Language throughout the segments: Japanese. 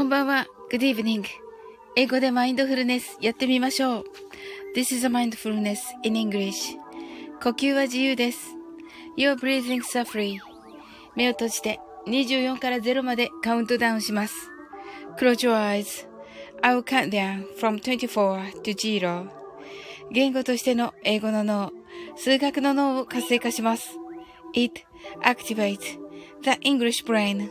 こんばんは。Good evening. 英語でマインドフルネスやってみましょう。This is a mindfulness in English. 呼吸は自由です。You're breathing s u f f e r y 目を閉じて24から0までカウントダウンします。Close your eyes. I will count down from 24 to 0. 言語としての英語の脳、数学の脳を活性化します。It activates the English brain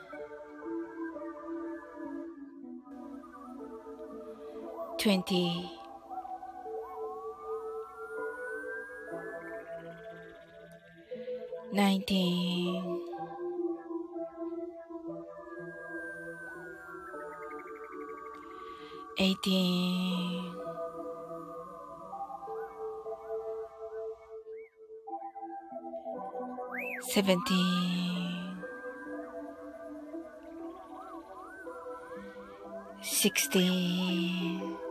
20 19 18 17 16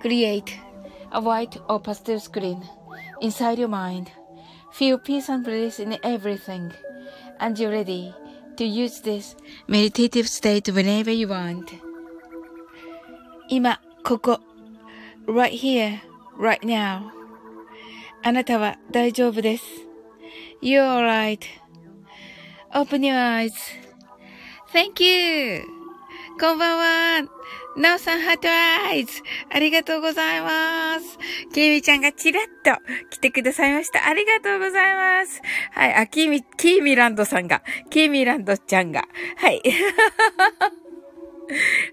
Create a white or pastel screen inside your mind Feel peace and bliss in everything, and you're ready to use this meditative state whenever you want. 今、ここ、right here, right now. あなたは大丈夫です。You're alright.Open your eyes. Thank you. こんばんは。 なおさん、 heart eyes ありがとうございます。きみちゃんがチラッと来てくださいました。ありがとうございます。はい、あ、きみ、キーミランドさんが、キーミランドちゃんが、はい。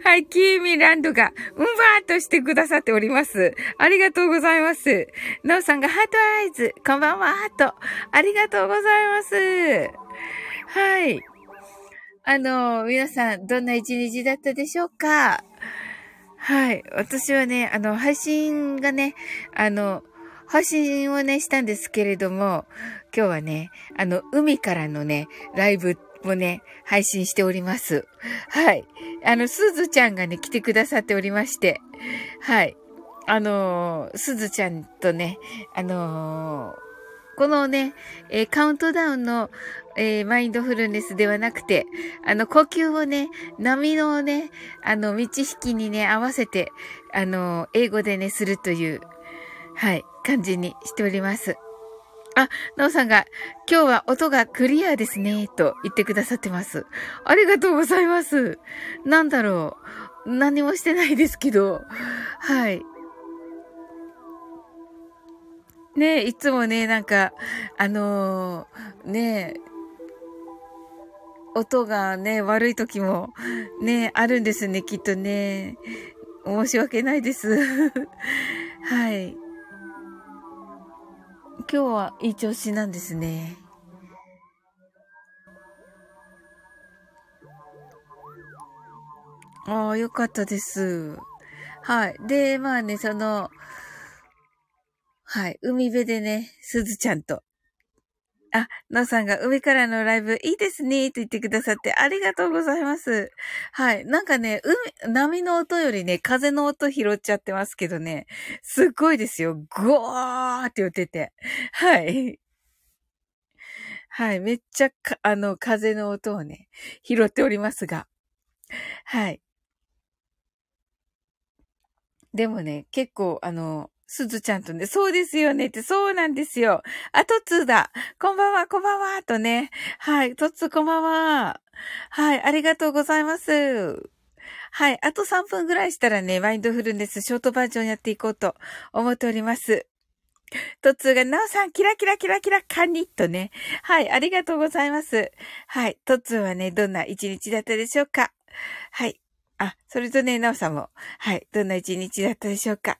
はい、キーミランドが、うんばーっとしてくださっております。ありがとうございます。なおさんが heart eyes、こんばんはーと、ありがとうございます。はい。あの、皆さん、どんな一日だったでしょうか？はい。私はね、あの、配信がね、あの、配信をね、したんですけれども、今日はね、あの、海からのね、ライブもね、配信しております。はい。あの、すずちゃんがね、来てくださっておりまして、はい。あのー、すずちゃんとね、あのーこのね、えー、カウントダウンの、えー、マインドフルネスではなくて、あの、呼吸をね、波のね、あの、道引きにね、合わせて、あの、英語でね、するという、はい、感じにしております。あ、なおさんが、今日は音がクリアですね、と言ってくださってます。ありがとうございます。なんだろう。何もしてないですけど、はい。ねいつもね、なんか、あのー、ね音がね、悪い時もね、あるんですね、きっとね。申し訳ないです。はい。今日はいい調子なんですね。ああ、よかったです。はい。で、まあね、その、はい。海辺でね、すずちゃんと。あ、のさんが海からのライブいいですね、と言ってくださってありがとうございます。はい。なんかね、海、波の音よりね、風の音拾っちゃってますけどね、すっごいですよ。ゴーって言ってて。はい。はい。めっちゃか、あの、風の音をね、拾っておりますが。はい。でもね、結構、あの、すずちゃんとね、そうですよねって、そうなんですよ。あ、とつだ。こんばんは、こんばんは、とね。はい、とつこんばんは。はい、ありがとうございます。はい、あと3分ぐらいしたらね、マインドフルネスショートバージョンやっていこうと思っております。とつが、なおさん、キラキラキラキラ、カニとね。はい、ありがとうございます。はい、とつはね、どんな一日だったでしょうかはい。あ、それとね、なおさんも、はい、どんな一日だったでしょうか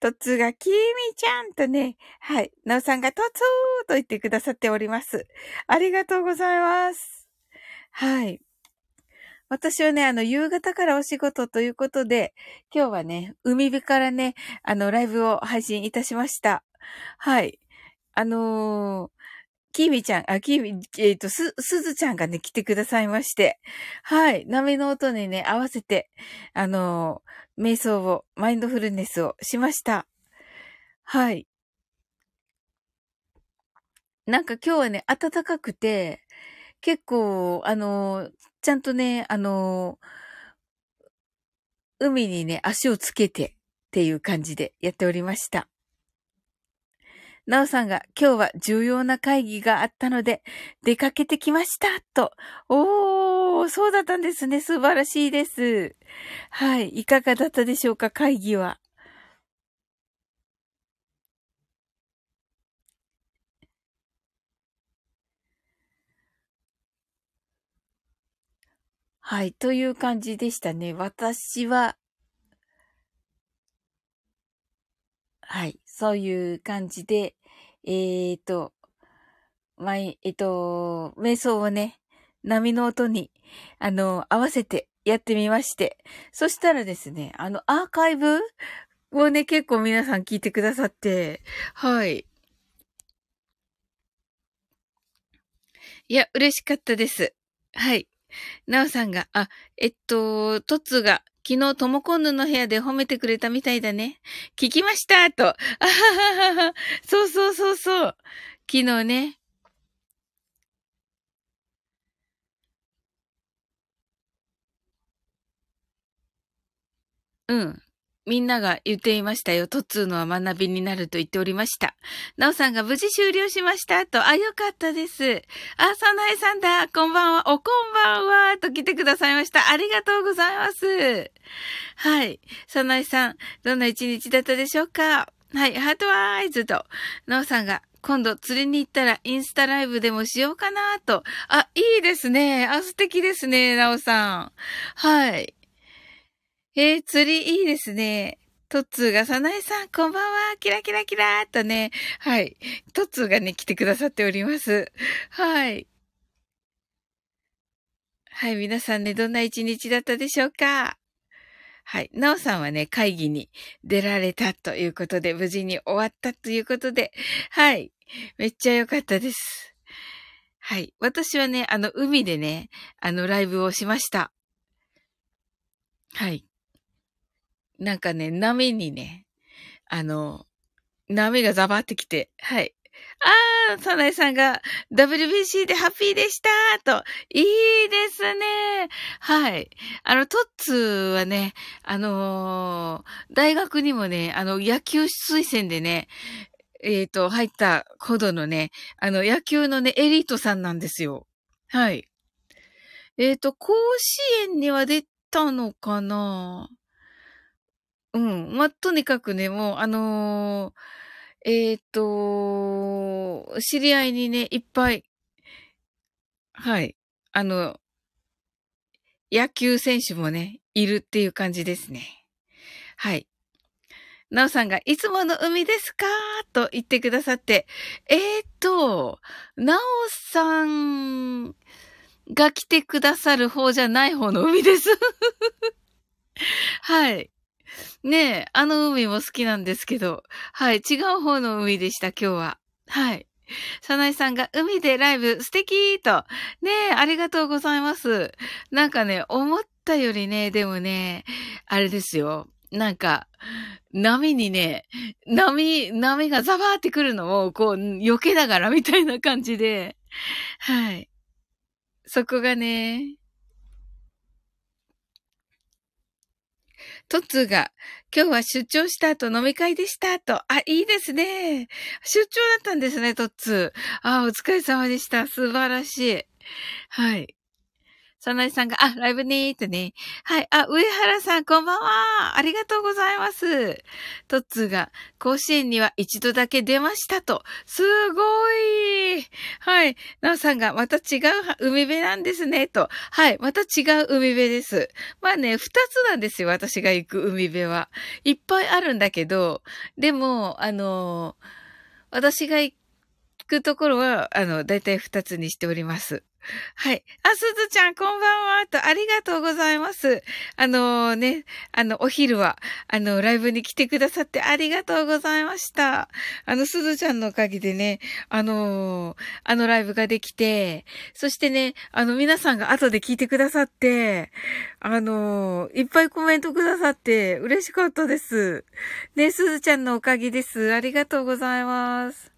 とつがきみちゃんとね、はい、なおさんがとつーと言ってくださっております。ありがとうございます。はい。私はね、あの、夕方からお仕事ということで、今日はね、海辺からね、あの、ライブを配信いたしました。はい。あのー、キーミちゃん、あ、キーミ、えっ、ー、と、す、すずちゃんがね、来てくださいまして。はい。波の音にね、合わせて、あのー、瞑想を、マインドフルネスをしました。はい。なんか今日はね、暖かくて、結構、あのー、ちゃんとね、あの海にね、足をつけてっていう感じでやっておりました。なおさんが今日は重要な会議があったので出かけてきましたと。おー、そうだったんですね。素晴らしいです。はい。いかがだったでしょうか会議は。はい。という感じでしたね。私は、はい。そういう感じで、えっ、と、まあ、えっ、と、瞑想をね、波の音に、あの、合わせてやってみまして。そしたらですね、あの、アーカイブをね、結構皆さん聞いてくださって、はい。いや、嬉しかったです。はい。なおさんが、あ、えっと、トツが、昨日、ともこんぬの部屋で褒めてくれたみたいだね。聞きましたと。あははは。そうそうそうそう。昨日ね。うん。みんなが言っていましたよ。トッツーのは学びになると言っておりました。なおさんが無事終了しましたと、あ、よかったです。あ、さなえさんだ。こんばんは。おこんばんは。と来てくださいました。ありがとうございます。はい。さなえさん、どんな一日だったでしょうか？はい、ハートワイズと、なおさんが、今度釣りに行ったらインスタライブでもしようかなと。あ、いいですね。あ、素敵ですね、なおさん。はい。えー、釣りいいですね。トッツーが、さなえさん、こんばんは、キラキラキラーとね、はい。トッツーがね、来てくださっております。はい。はい、皆さんね、どんな一日だったでしょうか？はい。なおさんはね、会議に出られたということで、無事に終わったということで、はい。めっちゃ良かったです。はい。私はね、あの、海でね、あの、ライブをしました。はい。なんかね、波にね、あの、波がザバってきて、はい。ああ、サナエさんが WBC でハッピーでしたと。いいですね。はい。あの、トッツーはね、あのー、大学にもね、あの、野球推薦でね、えっ、ー、と、入ったほどのね、あの、野球のね、エリートさんなんですよ。はい。えっ、ー、と、甲子園には出たのかなうん。まあ、とにかくね、もう、あのー、えっ、と、知り合いにね、いっぱい、はい。あの、野球選手もね、いるっていう感じですね。はい。なおさんが、いつもの海ですかと言ってくださって、えー、っと、なおさんが来てくださる方じゃない方の海です。はい。ねえ、あの海も好きなんですけど、はい、違う方の海でした、今日は。はい。さなえさんが海でライブ素敵と。ねえ、ありがとうございます。なんかね、思ったよりね、でもね、あれですよ。なんか、波にね、波、波がザバーってくるのを、こう、避けながらみたいな感じで、はい。そこがね、トッツが、今日は出張した後飲み会でしたと。あ、いいですね。出張だったんですね、トッツー。あ、お疲れ様でした。素晴らしい。はい。サナイさんが、あ、ライブねーってね。はい。あ、上原さん、こんばんは。ありがとうございます。トッツーが、甲子園には一度だけ出ましたと。すごい。はい。ナオさんが、また違う海辺なんですね、と。はい。また違う海辺です。まあね、二つなんですよ、私が行く海辺は。いっぱいあるんだけど、でも、あの私が行くところは、あの、だいたい二つにしております。はい。あ、すずちゃん、こんばんは。と、ありがとうございます。あのー、ね、あの、お昼は、あの、ライブに来てくださってありがとうございました。あの、すずちゃんのおかげでね、あのー、あのライブができて、そしてね、あの、皆さんが後で聞いてくださって、あのー、いっぱいコメントくださって嬉しかったです。ね、すずちゃんのおかげです。ありがとうございます。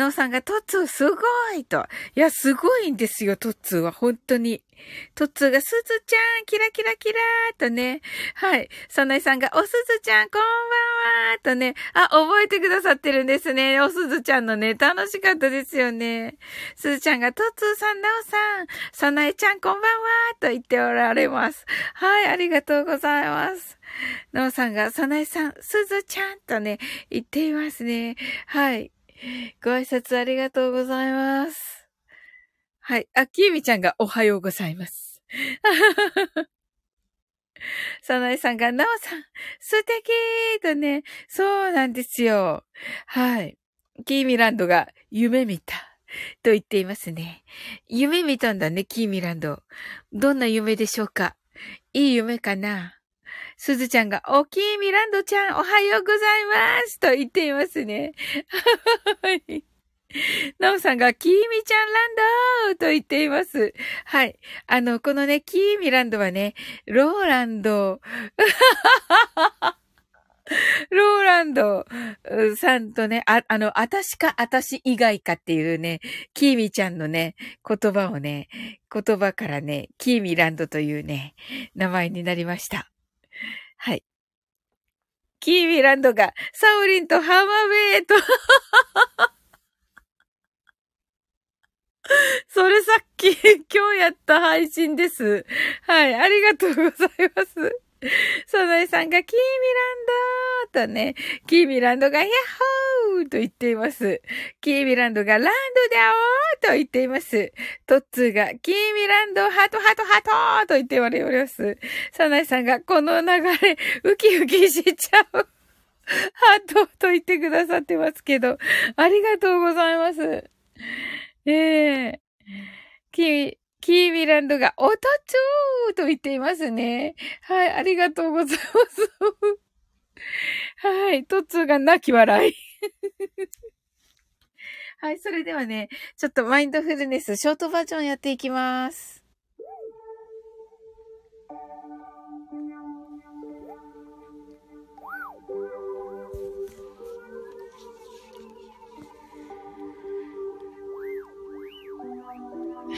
なおさんが、トッツーすごいと。いや、すごいんですよ、トッツーは、本当に。トッツーが、すずちゃん、キラキラキラーとね。はい。そなえさんが、おすずちゃん、こんばんはとね。あ、覚えてくださってるんですね。おすずちゃんのね、楽しかったですよね。すずちゃんが、トッツーさん、なおさん、そなえちゃん、こんばんはと言っておられます。はい、ありがとうございます。なおさんが、そなえさん、すずちゃんとね、言っていますね。はい。ご挨拶ありがとうございます。はい。あ、きえみちゃんがおはようございます。さなえさんが、なおさん、素敵とね、そうなんですよ。はい。キーミランドが夢見た。と言っていますね。夢見たんだね、キーミランド。どんな夢でしょうか？いい夢かな？すずちゃんが、おきいミランドちゃん、おはようございますと言っていますね。なおさんが、キーミちゃんランドと言っています。はい。あの、このね、キーミランドはね、ローランド、ローランドさんとね、あ、あの、あたしかあたし以外かっていうね、キーミちゃんのね、言葉をね、言葉からね、キーミランドというね、名前になりました。キーミランドが、サウリンと浜辺へと それさっき、今日やった配信です。はい、ありがとうございます。そのえさんが、キーミランドとね、キーミランドが、ヤッホーと言っています。キーミランドがランドだおーと言っています。トッツーがキーミランドハトハトハトーと言っております。サナイさんがこの流れウキウキしちゃう。ハトと言ってくださってますけど、ありがとうございます。ええー、キー、キーミランドが、おとちょーと言っていますね。はい、ありがとうございます。はい、トッツが泣き笑い。はい、それではね、ちょっとマインドフルネス、ショートバージョンやっていきます。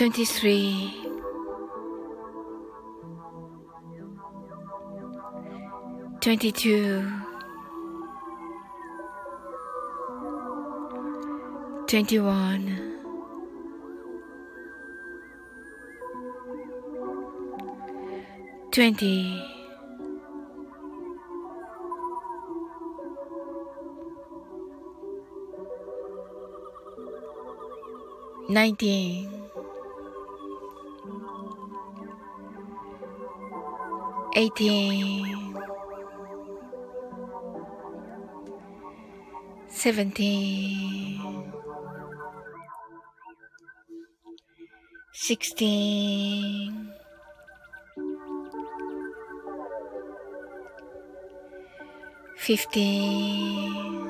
23 22 21 20 19 eighteen, seventeen, sixteen, fifteen.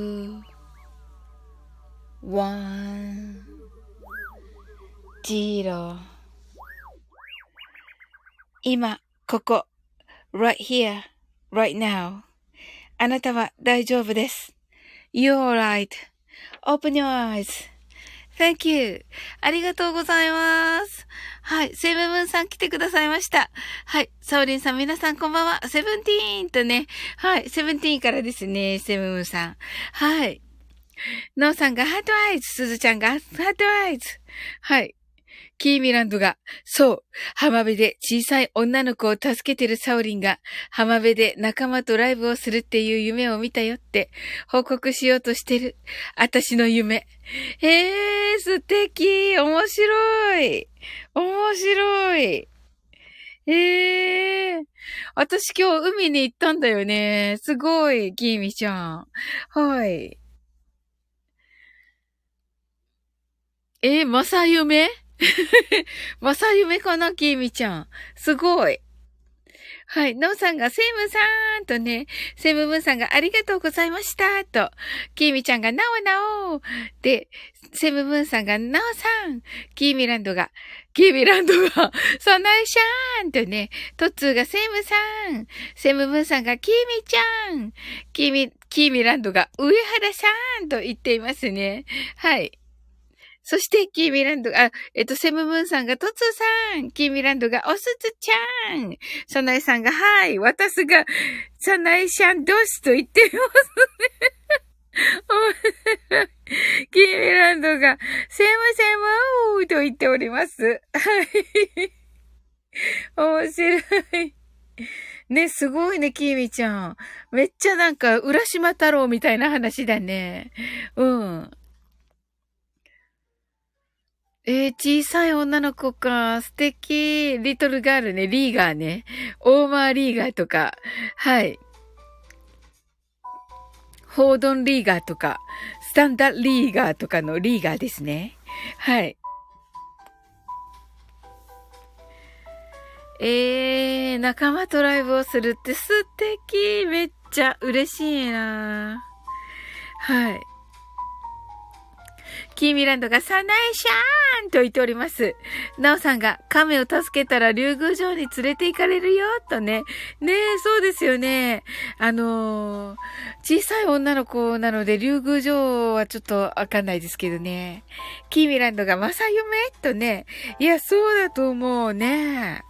ここ、right here, right now. あなたは大丈夫です。You're right.Open your eyes.Thank you. ありがとうございます。はい。セブンさん来てくださいました。はい。サオリンさん、皆さんこんばんは。セブンティーンとね。はい。セブンティーンからですね。セブンさん。はい。ノーさんが heart eyes。スズちゃんが heart eyes。はい。キーミランドが、そう、浜辺で小さい女の子を助けてるサオリンが、浜辺で仲間とライブをするっていう夢を見たよって報告しようとしてる。私の夢。えー、素敵面白い面白いええー、私今日海に行ったんだよね。すごい、キーミちゃん。はい。えー、まさ夢 まさ夢かなきみちゃん。すごい。はい。なおさんが、セムさんとね、セムムーンさんがありがとうございましたと、キーミちゃんがなおなおで、セムムーンさんがなおさん、キーミランドが、キーミランドが、サナイシャーンとね、トッツーがセムさん、セムムーンさんがキーミちゃん、キーミ、キーミランドが上原さんと言っていますね。はい。そして、キーミランドが、えっと、セムムーンさんがトツーさん、キーミランドがおすつちゃん、サナエさんが、はい、私が、サナエシャンドスと言ってますね。キーミランドが、セムセムーと言っております。はい。面白い。ね、すごいね、キーミちゃん。めっちゃなんか、浦島太郎みたいな話だね。うん。えー、小さい女の子か。素敵。リトルガールね。リーガーね。オーマーリーガーとか。はい。ホードンリーガーとか、スタンダーリーガーとかのリーガーですね。はい。えー、仲間とライブをするって素敵めっちゃ嬉しいなはい。キーミランドがサナエシャーンと言っております。ナオさんが亀を助けたら竜宮城に連れて行かれるよ、とね。ねえ、そうですよね。あのー、小さい女の子なので竜宮城はちょっとわかんないですけどね。キーミランドが正夢とね。いや、そうだと思うね。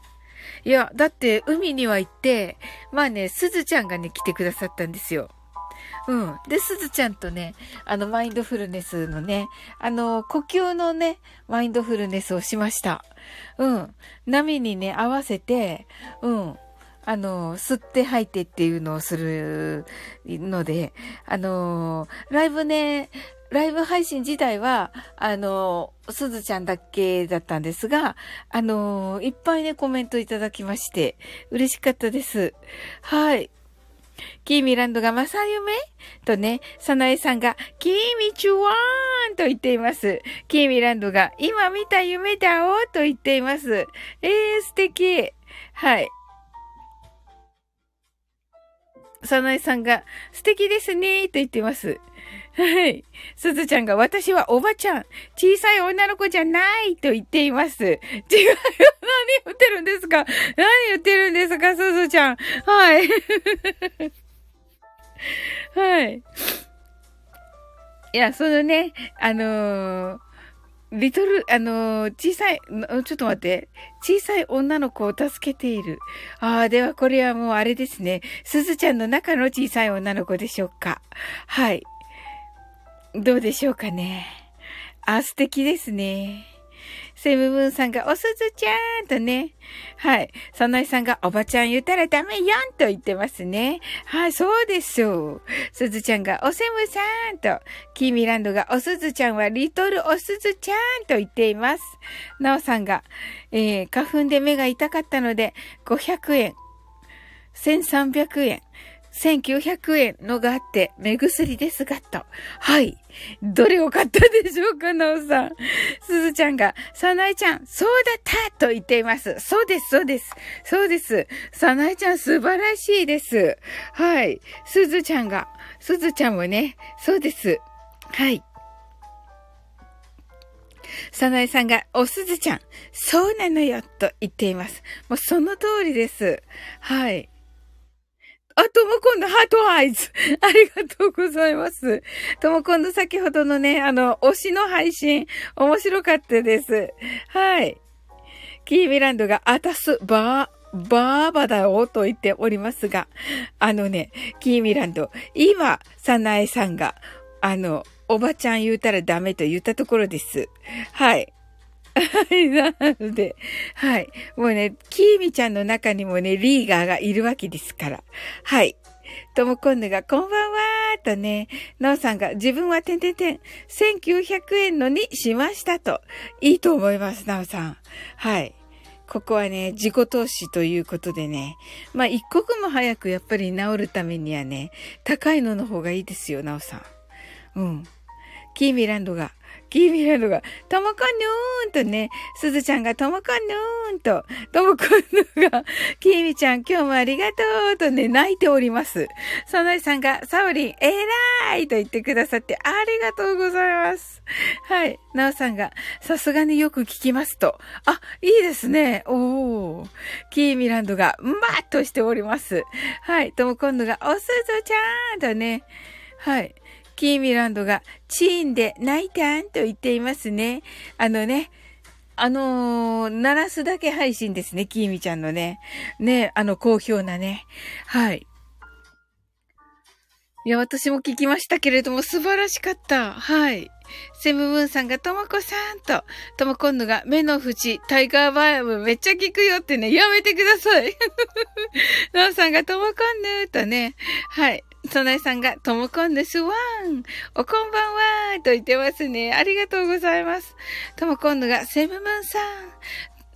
いや、だって海には行って、まあね、すずちゃんがね、来てくださったんですよ。うん。で、すずちゃんとね、あの、マインドフルネスのね、あの、呼吸のね、マインドフルネスをしました。うん。波にね、合わせて、うん。あの、吸って吐いてっていうのをするので、あの、ライブね、ライブ配信自体は、あの、すずちゃんだけだったんですが、あの、いっぱいね、コメントいただきまして、嬉しかったです。はい。キーミランドがまさゆめ？とね、サナエさんが、キーミチュワーンと言っています。キーミランドが、今見た夢だおと言っています。えー、素敵。はい。サナエさんが、素敵ですねと言っています。はい。すずちゃんが、私はおばちゃん、小さい女の子じゃないと言っています。違うよ。何言ってるんですか？何言ってるんですか？すずちゃん。はい。はい。いや、そのね、あのー、リトル、あのー、小さい、ちょっと待って。小さい女の子を助けている。ああ、ではこれはもうあれですね。すずちゃんの中の小さい女の子でしょうか。はい。どうでしょうかね。あ、素敵ですね。セムムーンさんが、おすずちゃんとね。はい。そのいさんが、おばちゃん言ったらダメやんと言ってますね。はい、そうです。すずちゃんが、おセムさんと。キーミランドが、おすずちゃんはリトルおすずちゃんと言っています。なおさんが、えー、花粉で目が痛かったので、500円。1300円。1900円のがあって、目薬ですが、と。はい。どれを買ったでしょうか、なおさん。すずちゃんが、さなえちゃん、そうだったと言っています。そうです、そうです。そうです。さなえちゃん、素晴らしいです。はい。すずちゃんが、すずちゃんもね、そうです。はい。さなえさんが、おすずちゃん、そうなのよ、と言っています。もうその通りです。はい。あ、ともこんのハートアイズ。ありがとうございます。ともこんの先ほどのね、あの、推しの配信、面白かったです。はい。キーミランドが、あたす、ばー、バーバだよと言っておりますが、あのね、キーミランド、今、サナエさんが、あの、おばちゃん言うたらダメと言ったところです。はい。はい、なので、はい。もうね、キーミちゃんの中にもね、リーガーがいるわけですから。はい。ともこんぬが、こんばんはーとね、なおさんが、自分はてんてんてん、1900円のにしましたと。いいと思います、なおさん。はい。ここはね、自己投資ということでね。まあ、一刻も早くやっぱり治るためにはね、高いのの方がいいですよ、なおさん。うん。キーミランドが、キーミランドが、ともこぬーんとね、すずちゃんがともこぬーんと、ともこぬが、キーミちゃん今日もありがとうとね、泣いております。そのいさんが、サオリン、えらいと言ってくださって、ありがとうございます。はい。なおさんが、さすがによく聞きますと。あ、いいですね。おー。キーミランドが、まーっとしております。はい。ともこんぬが、おすずちゃんとね。はい。キーミランドが、チーンで泣いたんと言っていますね。あのね、あのー、鳴らすだけ配信ですね、キーミちゃんのね。ね、あの、好評なね。はい。いや、私も聞きましたけれども、素晴らしかった。はい。セムムーンさんがともこさんと、ともこんぬが目の縁、タイガーバームめっちゃ効くよってね、やめてください。ノンさんがともこんぬとね、はい。そなえさんが、ともこんですわん。おこんばんはと言ってますね。ありがとうございます。ともこんぬが、セムムーンさ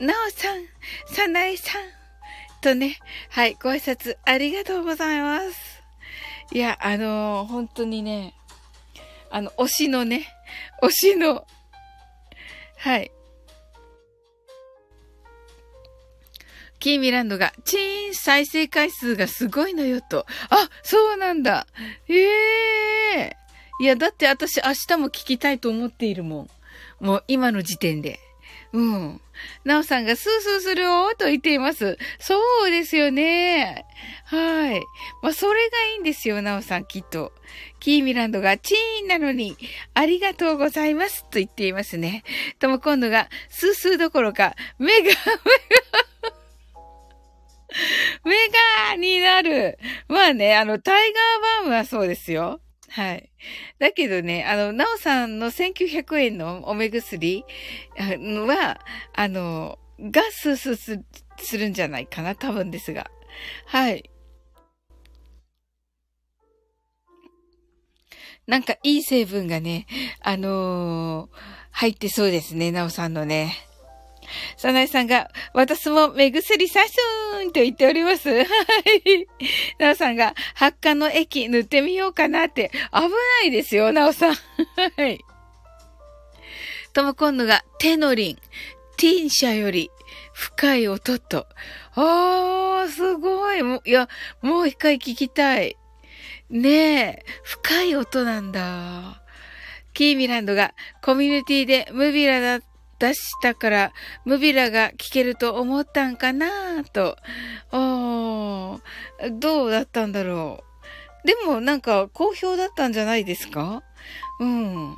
ん、なおさん、さなえさん。とね、はい、ご挨拶ありがとうございます。いや、あのー、本当にね、あの、推しのね、推しの、はい、キーミランドが、チーン再生回数がすごいのよと。あ、そうなんだ。ええー、いや、だって私明日も聞きたいと思っているもん。もう今の時点で。うん。なおさんがスースーするよと言っています。そうですよね。はい。まあ、それがいいんですよ、なおさん、きっと。キーミランドがチーンなのに、ありがとうございますと言っていますね。とも今度が、スースーどころか、目が、目が メガになる。まあね、あの、タイガーバームはそうですよ。はい。だけどね、あの、なおさんの1900円のお目薬は、あの、ガススすするんじゃないかな、多分ですが。はい。なんかいい成分がね、あのー、入ってそうですね、なおさんのね。サナイさんが、私も目薬さすーんと言っております。はい。ナオさんが、発火の液塗ってみようかなって、危ないですよ、ナオさん。はい。トモコンヌが、テノリン、ティンシャより、深い音と。あー、すごい。もいや、もう一回聞きたい。ねえ、深い音なんだ。キーミランドがコミュニティでムビラだっ出したから、ムビラが聞けると思ったんかなと。ああ、どうだったんだろう。でもなんか好評だったんじゃないですか？うん。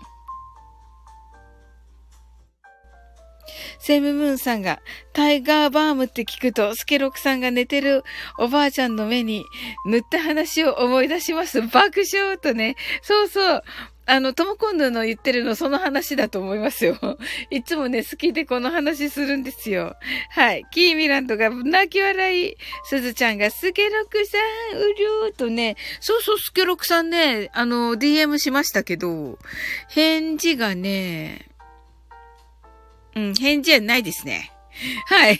セムムーンさんが、タイガーバームって聞くと、スケロクさんが寝てるおばあちゃんの目に塗った話を思い出します。爆笑とね。そうそう。あの、トモコンヌの言ってるのその話だと思いますよ。いつもね、好きでこの話するんですよ。はい。キーミランドが泣き笑い。すずちゃんがスケロクさん、うりょーとね、そうそう、スケロクさんね、あの、DM しましたけど、返事がね、うん、返事はないですね。はい。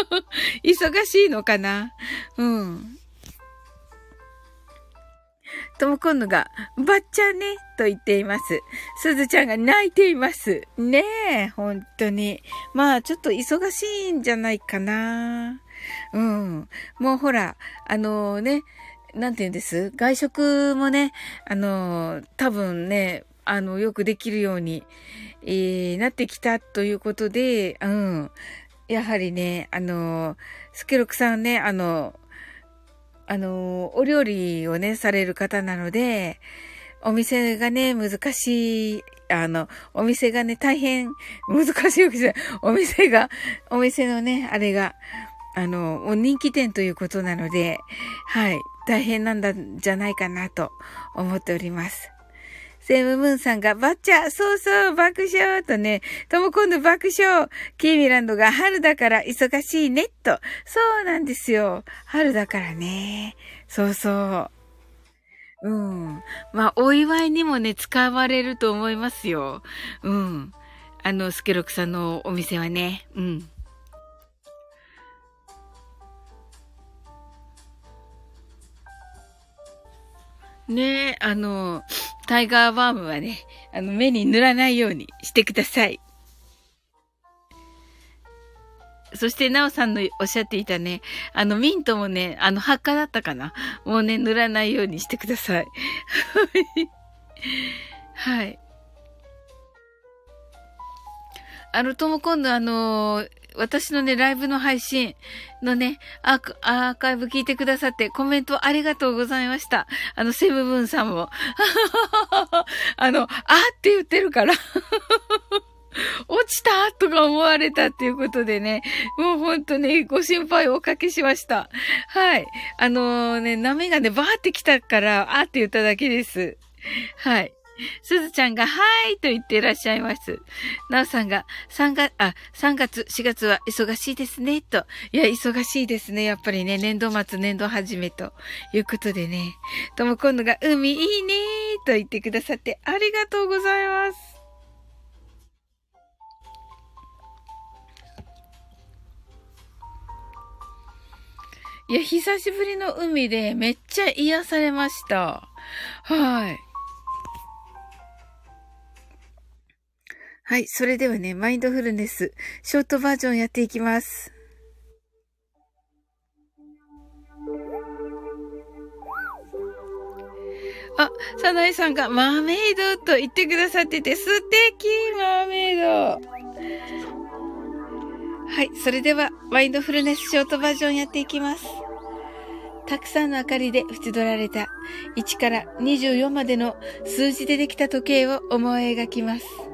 忙しいのかな？うん。ともこんのが、ばっちゃね、と言っています。すずちゃんが泣いています。ねえ、本当に。まあ、ちょっと忙しいんじゃないかな。うん。もうほら、あのー、ね、なんて言うんです？外食もね、あのー、多分ね、あの、よくできるように、えー、なってきたということで、うん。やはりね、あの、スケロクさんね、あの、あの、お料理をね、される方なので、お店がね、難しい、あの、お店がね、大変難しいわけじゃない。お店が、お店のね、あれが、あの、人気店ということなので、はい、大変なんだじゃないかなと思っております。セムムーンさんがバッチャそうそう爆笑とね、とも今度爆笑キーミランドが春だから忙しいねと。そうなんですよ。春だからね。そうそう。うん。まあ、お祝いにもね、使われると思いますよ。うん。あの、スケロクさんのお店はね。うん。ねえ、あの、タイガーバームはね、あの、目に塗らないようにしてください。そして、なおさんのおっしゃっていたね、あの、ミントもね、あの、発火だったかなもうね、塗らないようにしてください。はい。あの、とも今度あの私のね、ライブの配信のね、アーカイブ聞いてくださってコメントありがとうございました。あの、セブブンさんも。あの、あって言ってるから落ちたとか思われたっていうことでね、もうほんとね、ご心配をおかけしました。はい。あのー、ね、波がね、バーって来たから、あって言っただけです。はい。すずちゃんが、はいと言っていらっしゃいます。なおさんが、3月、あ、3月、4月は忙しいですね、と。いや、忙しいですね。やっぱりね、年度末、年度始めということでね。とも今度が、海いいねと言ってくださってありがとうございます。いや、久しぶりの海でめっちゃ癒されました。はい。はい。それではね、マインドフルネス、ショートバージョンやっていきます。あ、サナイさんがマーメイドと言ってくださってて素敵マーメイドはい。それでは、マインドフルネスショートバージョンやっていきます。たくさんの明かりで縁取られた1から24までの数字でできた時計を思い描きます。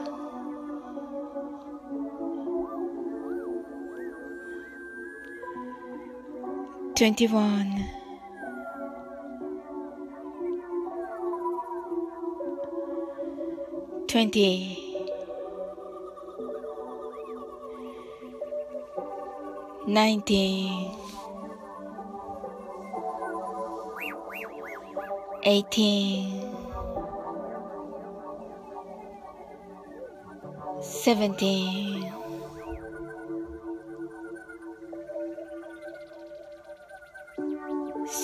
21 20 19 18 17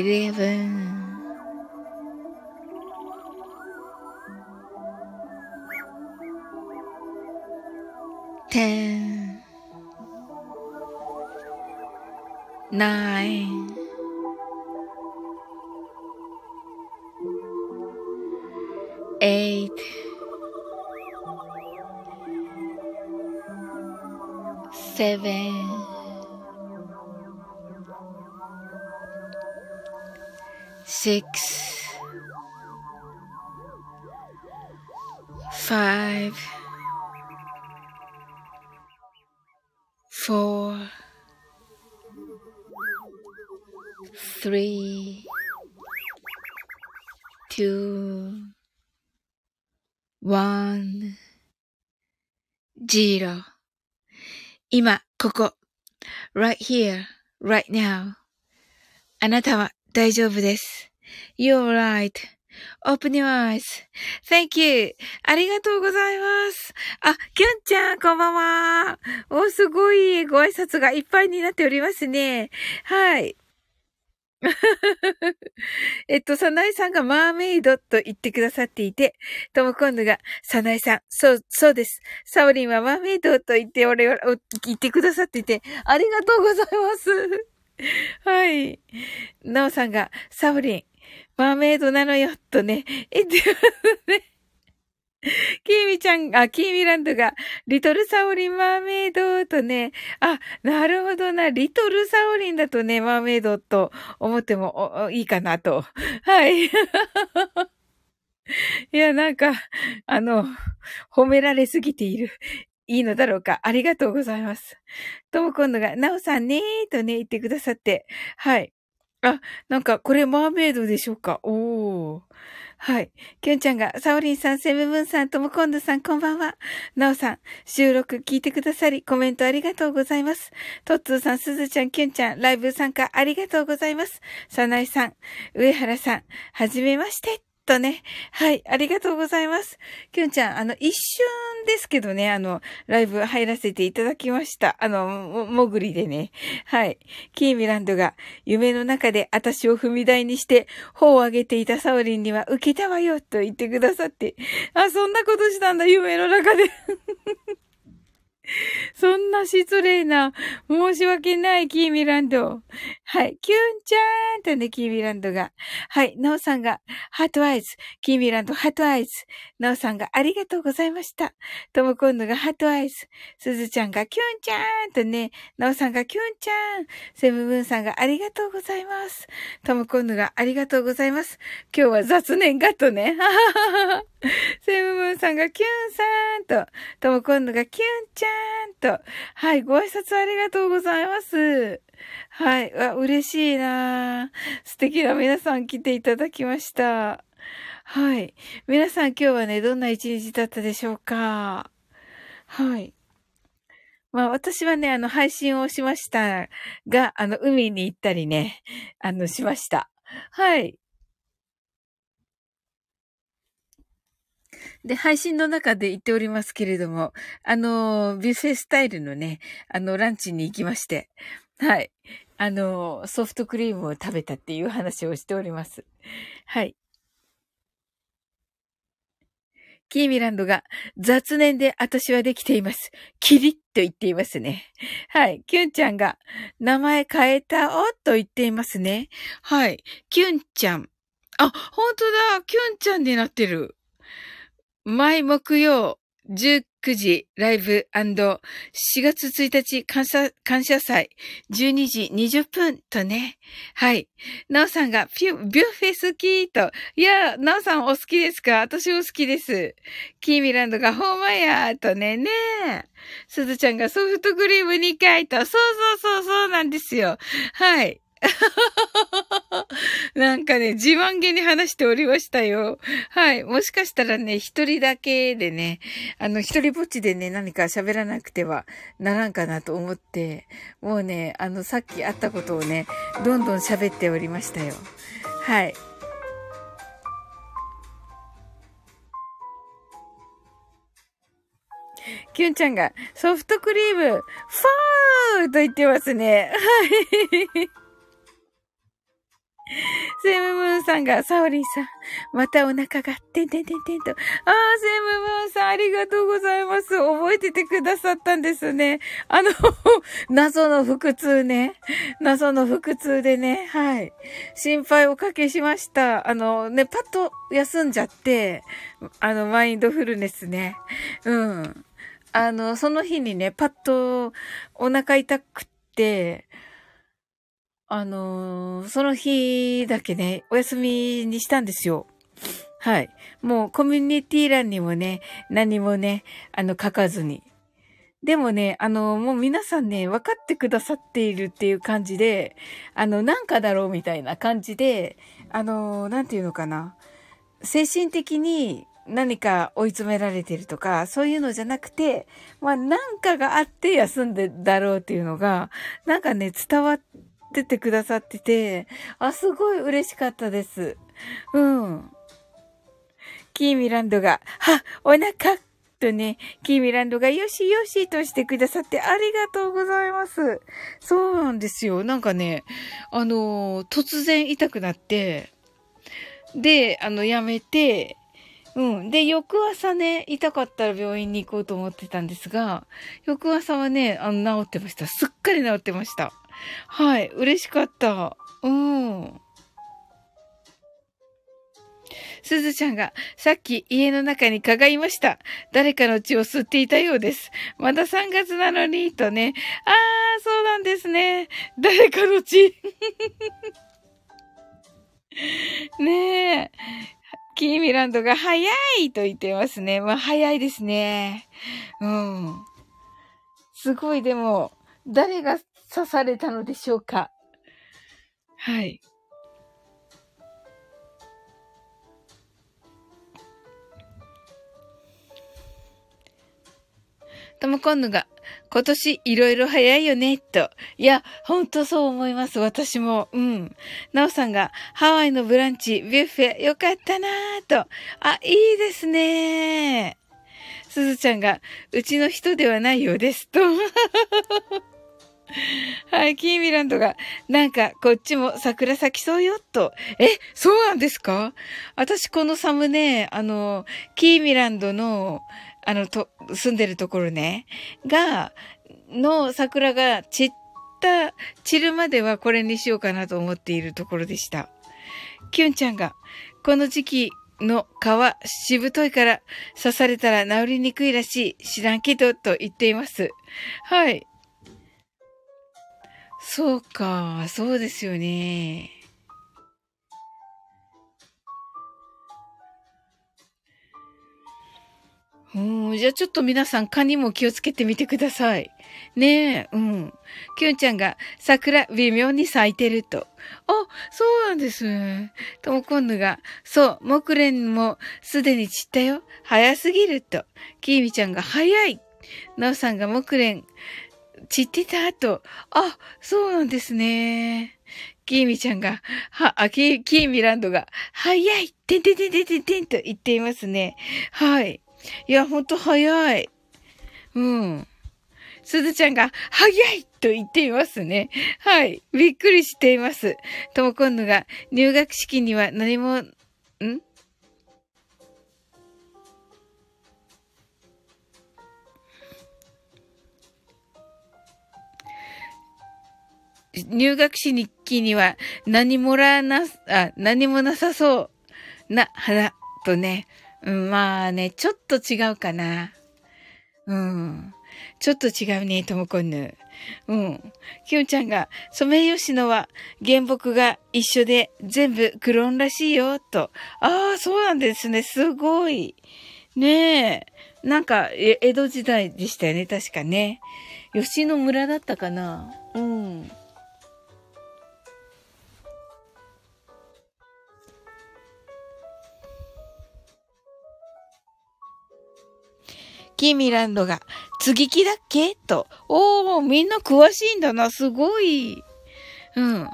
Eleven, ten, nine, eight, seven. Six, five, four, three, two, one, zero 今、ここ。right here, right now. あなたは大丈夫です。You're right. Open your eyes.Thank you. ありがとうございます。あ、キュンちゃん、こんばんは。お、すごいご挨拶がいっぱいになっておりますね。はい。えっと、サナエさんがマーメイドと言ってくださっていて、とも今度が、サナエさん、そう、そうです。サオリンはマーメイドと言って、俺を、言ってくださっていて、ありがとうございます。はい。ナオさんが、サオリン、マーメイドなのよ、とね、言ってますね。キーミちゃん、あ、キーミランドが、リトルサオリンマーメイドとね、あ、なるほどな、リトルサオリンだとね、マーメイドと思ってもいいかなと。はい。いや、なんか、あの、褒められすぎている。いいのだろうか。ありがとうございます。とも今度が、なおさんねーとね、言ってくださって。はい。あ、なんか、これマーメイドでしょうか？おー。はい。きゅんちゃんが、サオリンさん、セブブンさん、ともこんどさん、こんばんは。なおさん、収録聞いてくださり、コメントありがとうございます。トッツーさん、すずちゃん、きゅんちゃん、ライブ参加ありがとうございます。さなえさん、上原さん、はじめまして。とね。はい。ありがとうございます。きゅんちゃん、あの、一瞬ですけどね、あの、ライブ入らせていただきました。あの、も、もぐりでね。はい。キーミランドが、夢の中で私を踏み台にして、頬を上げていたサオリンには、受けたわよ、と言ってくださって。あ、そんなことしたんだ、夢の中で。そんな失礼な、申し訳ない、キーミランド。はい。キュンちゃーんとね、キーミランドが。はい。ナオさんが、ハートアイズ。キーミランド、ハートアイズ。ナオさんが、ありがとうございました。ともコンヌが、ハートアイズ。すずちゃんが、キュンちゃーんとね、ナオさんが、キュンちゃん。セブブンさんが、ありがとうございます。ともコンヌが、ありがとうございます。今日は雑念がとね。はははは。セブブンさんが、キュンさんと、ともコンヌが、キュンちゃんと。はい。ご挨拶ありがとうございます。はい。わ、嬉しいな素敵な皆さん来ていただきました。はい。皆さん今日はね、どんな一日だったでしょうかはい。まあ私はね、あの配信をしましたが、あの海に行ったりね、あのしました。はい。で、配信の中で言っておりますけれども、あの、ビュッフェスタイルのね、あの、ランチに行きまして、はい。あの、ソフトクリームを食べたっていう話をしております。はい。キーミランドが雑念で私はできています。キリッと言っていますね。はい。キュンちゃんが名前変えたおと言っていますね。はい。キュンちゃん。あ、本当だ。キュンちゃんになってる。毎木曜19時ライブ &4 月1日感謝、感謝祭12時20分とね。はい。なおさんがピュ、ビュッフェ好きと。いや、なおさんお好きですか？私も好きです。キーミランドがホーマヤーとね、ね。すずちゃんがソフトクリーム2回と。そうそうそうそうなんですよ。はい。なんかね、自慢げに話しておりましたよ。はい。もしかしたらね、一人だけでね、あの、一人ぼっちでね、何か喋らなくてはならんかなと思って、もうね、あの、さっき会ったことをね、どんどん喋っておりましたよ。はい。キュンちゃんがソフトクリーム、ファーと言ってますね。はい。セムムーンさんが、サオリンさん、またお腹が、てんてんてんてんと。ああ、セムムーンさん、ありがとうございます。覚えててくださったんですね。あの 謎の腹痛ね。謎の腹痛でね、はい。心配おかけしました。あの、ね、パッと休んじゃって、あの、マインドフルネスね。うん。あの、その日にね、パッとお腹痛くって、あのー、その日だけね、お休みにしたんですよ。はい。もうコミュニティ欄にもね、何もね、あの、書かずに。でもね、あの、もう皆さんね、分かってくださっているっていう感じで、あの、なんかだろうみたいな感じで、あの、なんていうのかな。精神的に何か追い詰められてるとか、そういうのじゃなくて、まあ、なんかがあって休んでだろうっていうのが、なんかね、伝わっててくださってて、あ、すごい嬉しかったです。うん。キーミランドが、は、お腹とね、キーミランドがよしよしとしてくださってありがとうございます。そうなんですよ。なんかね、あの、突然痛くなって、で、あの、やめて、うん。で、翌朝ね、痛かったら病院に行こうと思ってたんですが、翌朝はね、あの、治ってました。すっかり治ってました。はい。嬉しかった。うん。すずちゃんが、さっき家の中に蚊がいました。誰かの血を吸っていたようです。まだ3月なのに、とね。あー、そうなんですね。誰かの血。ねえ。キーミランドが早いと言ってますね。まあ早いですね。うん。すごいでも、誰が刺されたのでしょうか？はい。ともこんぬが、今年いろいろ早いよね、と。いや、ほんとそう思います、私も。うん。なおさんが、ハワイのブランチ、ビュッフェ、よかったなぁ、と。あ、いいですねすずちゃんが、うちの人ではないようです、と。はい、キーミランドが、なんか、こっちも桜咲きそうよ、と。え、そうなんですか？私、このサムネ、あの、キーミランドの、あの、と、住んでるところね、が、の桜が散った、散るまではこれにしようかなと思っているところでした。キュンちゃんが、この時期の皮、しぶといから刺されたら治りにくいらしい。知らんけど、と言っています。はい。そうか、そうですよね。うん、じゃあちょっと皆さん蚊にも気をつけてみてください。ねえ、うん。きゅんちゃんが桜微妙に咲いてると。あ、そうなんですね。ともこんぬが、そう、木蓮もすでに散ったよ。早すぎると。きーみちゃんが早い。なおさんが木蓮散ってた後。あ、そうなんですね。キーミちゃんが、は、あ、キー、キーミランドが、早いてんてんてんてんてんてんと言っていますね。はい。いや、ほんと早い。うん。すずちゃんが、早いと言っていますね。はい。びっくりしています。ともこんぬが、入学式には何も、ん？入学式には何もらな、あ、何もなさそうな花とね、うん、まあね、ちょっと違うかな。うん。ちょっと違うね、ともこんぬ。うん。きゅんちゃんが、ソメイヨシノは原木が一緒で全部クローンらしいよ、と。ああ、そうなんですね。すごい。ねえ。なんか、江戸時代でしたよね、確かね。吉野村だったかな。うん。キーミランドが、継ぎ木だっけ？と。おー、みんな詳しいんだな。すごい。うん。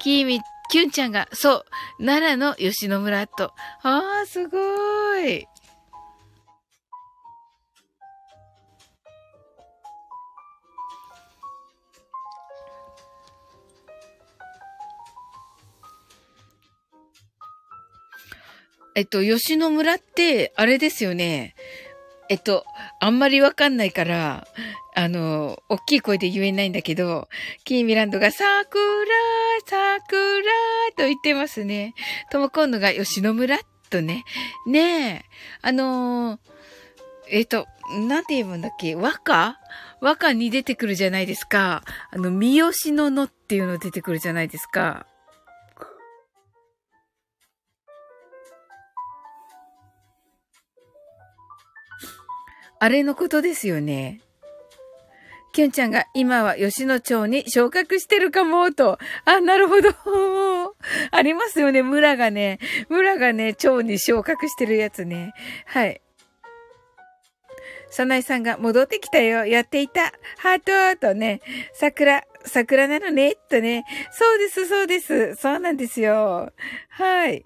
キーミ、キュンちゃんが、そう、奈良の吉野村と。あー、すごい。えっと、吉野村って、あれですよね。えっと、あんまりわかんないから、あの、大きい声で言えないんだけど、キーミランドが桜、桜と言ってますね。とも今度が吉野村とね。ねえ、あのえっと、なんて言うんだっけ？和歌？和歌に出てくるじゃないですか。あの、三好ののっていうの出てくるじゃないですか。あれのことですよね。きゅんちゃんが今は吉野町に昇格してるかも、と。あ、なるほど。ありますよね、村がね。村がね、町に昇格してるやつね。はい。さないさんが戻ってきたよ。やっていた。ハートとね。桜、桜なのね。とね。そうです、そうです。そうなんですよ。はい。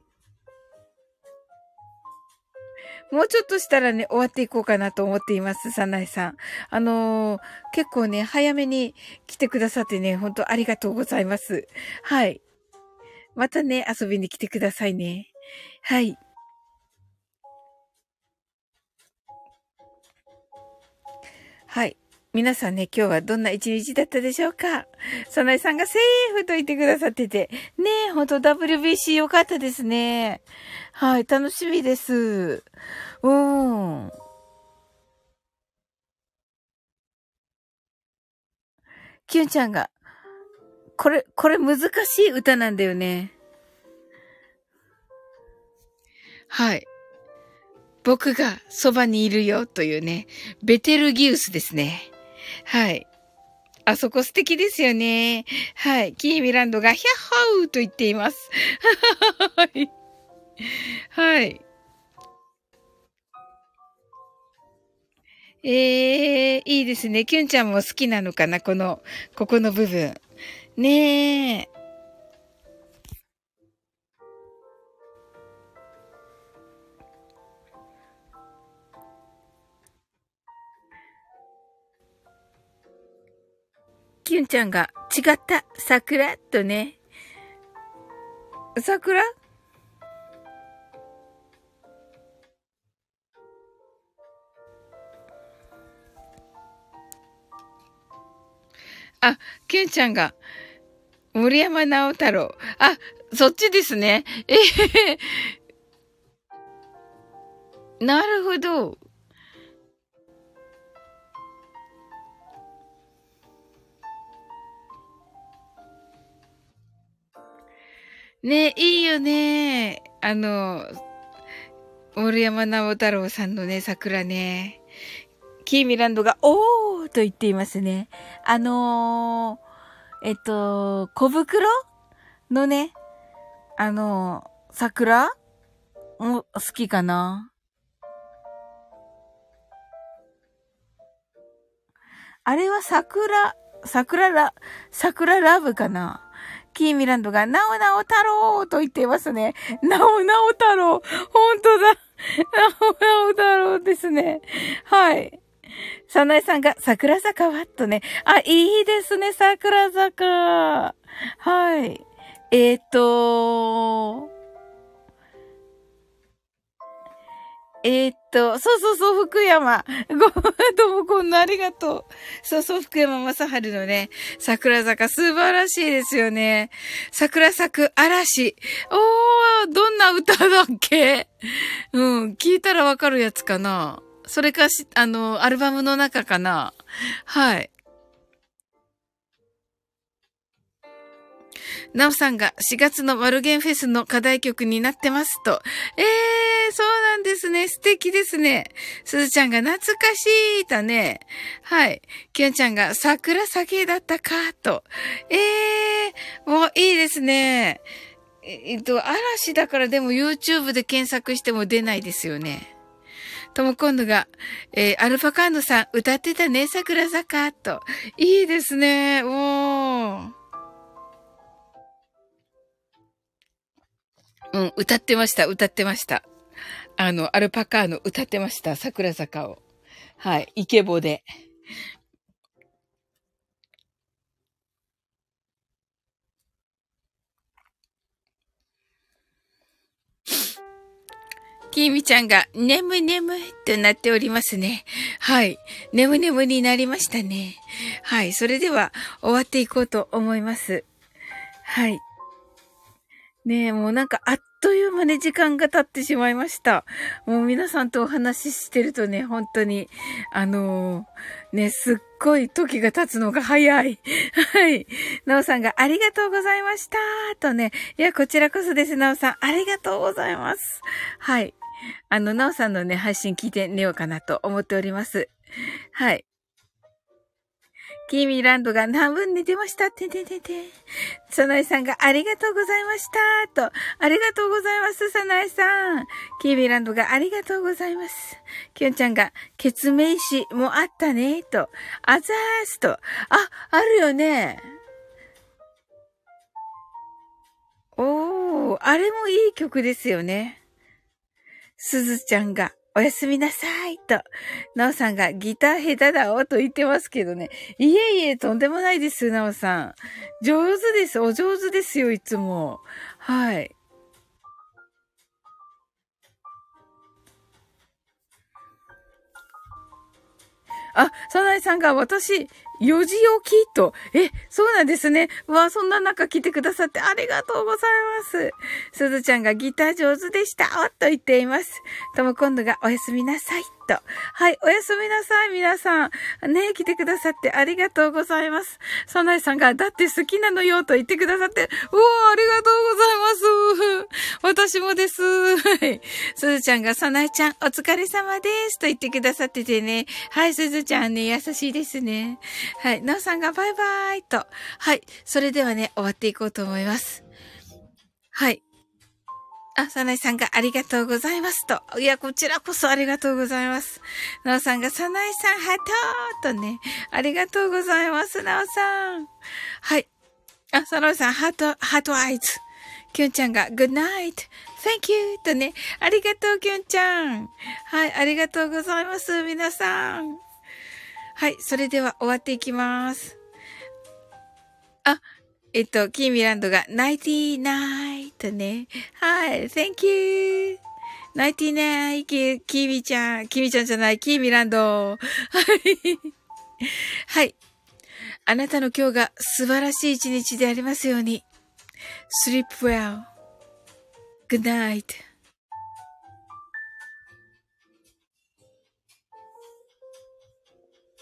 もうちょっとしたらね、終わっていこうかなと思っています、サナエさん。あのー、結構ね、早めに来てくださってね、本当ありがとうございます。はい。またね、遊びに来てくださいね。はい。皆さんね、今日はどんな一日だったでしょうか？さなえさんがセーフと言ってくださってて、ねえ、ほんと WBC 良かったですね。はい、楽しみです。うん。キュンちゃんが、これ、これ難しい歌なんだよね。はい。僕がそばにいるよというね、ベテルギウスですね。はい。あそこ素敵ですよね。はい。キーミランドがヒャッホーと言っています。はい。ええー、いいですね。キュンちゃんも好きなのかなこの、ここの部分。ねえ。キュンちゃんが違った、桜とね。桜？あ、キュンちゃんが、森山直太郎。あ、そっちですね。えへへ。なるほど。ねいいよね。あの、森山直太朗さんのね、桜ね。キーミランドが、おーと言っていますね。あのー、えっと、小袋のね、あのー、桜も好きかな。あれは桜、桜ラ、桜ラブかなキーミランドが、なおなお太郎と言っていますね。なおなお太郎。本当だ。なおなお太郎ですね。はい。サナエさんが、桜坂はとね。あ、いいですね、桜坂。はい。えっ、ー、とえー、っと、そうそうそう、福山。ご、どうもこんなありがとう。そうそう、福山雅治のね、桜坂素晴らしいですよね。桜咲く嵐。おー、どんな歌だっけ？うん、聞いたらわかるやつかな。それかし、あの、アルバムの中かな。はい。なおさんが4月のマルゲンフェスの課題曲になってますと。ええー、そうなんですね。素敵ですね。すずちゃんが懐かしいとね。はい。きゅんちゃんが桜酒だったかと。ええー、もういいですね。えっと、嵐だからでも YouTube で検索しても出ないですよね。とも今度が、えー、アルファカーノさん歌ってたね、桜坂と。いいですね。おうん、歌ってました、歌ってました。あの、アルパカーノ歌ってました、桜坂を。はい、イケボで。きみちゃんが、眠眠となっておりますね。はい。眠眠になりましたね。はい。それでは、終わっていこうと思います。はい。ねえ、もうなんかあっという間に時間が経ってしまいました。もう皆さんとお話ししてるとね、本当に、あのー、ね、すっごい時が経つのが早い。はい。なおさんがありがとうございました。とね、いや、こちらこそです、なおさん。ありがとうございます。はい。あの、なおさんのね、配信聞いて寝ようかなと思っております。はい。キーミランドが何分寝てました？てててて。サナエさんがありがとうございましたと。ありがとうございます、サナエさん。キーミランドがありがとうございます。キュンちゃんが、決名詞もあったね、と。あざーすと。あ、あるよね。おー、あれもいい曲ですよね。すずちゃんが、おやすみなさいと、なおさんがギター下手だおと言ってますけどね。いえいえ、とんでもないです、なおさん。上手です。お上手ですよ、いつも。はい。あ、サナイさんが私、4時起きと。え、そうなんですね。わあ、そんな中来てくださってありがとうございます。すずちゃんがギター上手でした。と言っています。とも今度がおやすみなさい。と。はい、おやすみなさい、皆さん。ね来てくださってありがとうございます。サナイさんが、だって好きなのよと言ってくださって、おー、ありがとうございます。私もです。はい。すずちゃんが、サナイちゃん、お疲れ様ですと言ってくださっててね。はい、すずちゃんね、優しいですね。はい。なおさんがバイバイと。はい。それではね、終わっていこうと思います。はい。あ、サナイさんがありがとうございますと。いや、こちらこそありがとうございます。なおさんが、サナイさん、ハトーとね。ありがとうございます、なおさん。はい。あ、サナイさん、ハート、ハートアイズ。キュンちゃんが、good night, thank you とね。ありがとう、キュンちゃん。はい、ありがとうございます、皆さん。はい、それでは終わっていきます。あ、えっと、キーミランドがナイティナイとね。はい、thank you. ナイティナイ、キキーミちゃん、キーミちゃんじゃない、キーミランド。はい。はい。あなたの今日が素晴らしい一日でありますように。sleep well. good night.